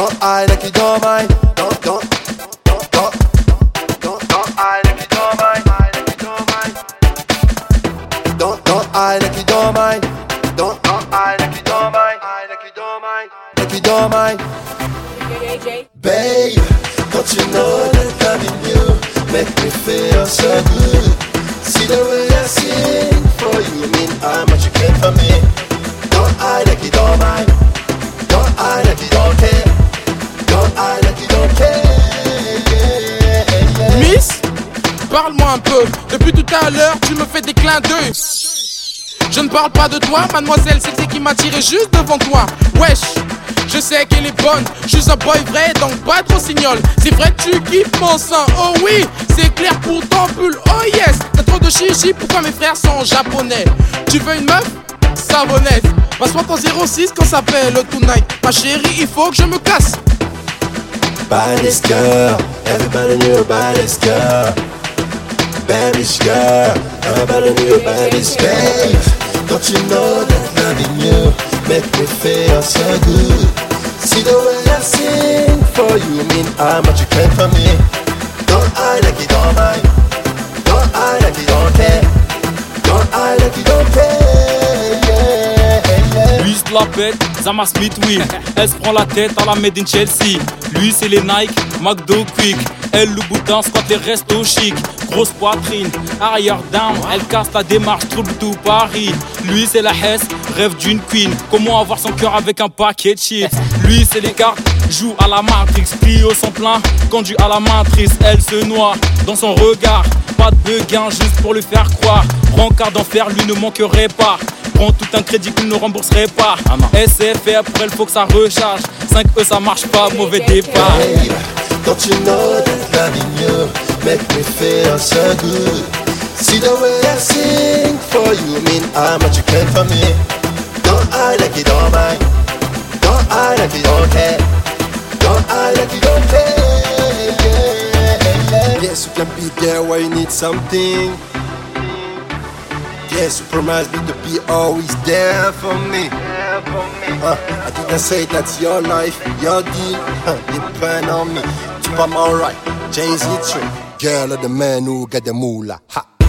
Don't I like you don't mind. Don't, don't, don't, don't, don't, don't don't mind. Don't. Don't, I like you don't mind. Don't, don't mind. I like you don't don't mind. Babe, don't you know that loving you make me feel so good? Parle-moi un peu. Depuis tout à l'heure, tu me fais des clins d'œil. Je ne parle pas de toi, mademoiselle, c'est c'est qui m'a tiré juste devant toi. Wesh, je sais qu'elle est bonne, je suis un boy vrai, donc pas trop signol. C'est vrai, tu kiffes mon sang, oh oui, c'est clair pour ton pull, oh yes. T'as trop de chichi, pourquoi mes frères sont japonais? Tu veux une meuf? Savonnette. Ton 06 qu'on s'appelle tonight. Ma chérie, il faut que je me casse. Baddest girl, everybody knew baddest girl. Baddest girl, everybody knew your baddest babe. Don't you know that loving you make me feel so good? See the way I sing for you, mean how much you care for me. Don't I like you don't mind? Don't I like you don't care? Don't I like you don't care? Yeah, yeah. La pète, Zama Smith, oui. Elle se prend la tête à la Made in Chelsea. Lui, c'est les Nike, McDo Quick. Elle, le boutin, squat les restos chic. Grosse poitrine, arrière down. Elle casse la démarche, trouble tout Paris. Lui, c'est la Hesse, rêve d'une queen. Comment avoir son cœur avec un paquet de chips? Lui, c'est les cartes, joue à la Matrix. Prio son plein, conduit à la matrice. Elle se noie dans son regard. Pas de beguin, juste pour lui faire croire. Rencard d'enfer, lui ne manquerait pas. Prends tout un crédit qu'il ne rembourserait pas. SFR, après il faut que ça recharge. 5E, ça marche pas, mauvais départ. Babe, don't you know that make me feel so good? See the way I sing for you, mean how much you care for me. Don't I like it don't mind? Don't I like it don't care? Don't I like you don't care? Yes, you can be there where you need something. Yes, you promised me to be always there for me. Uh, I didn't say that's your life, your deal. Uh, depend on me. Tu pas my right, Jay-Z trip. Girl of the man who got the moolah. Ha.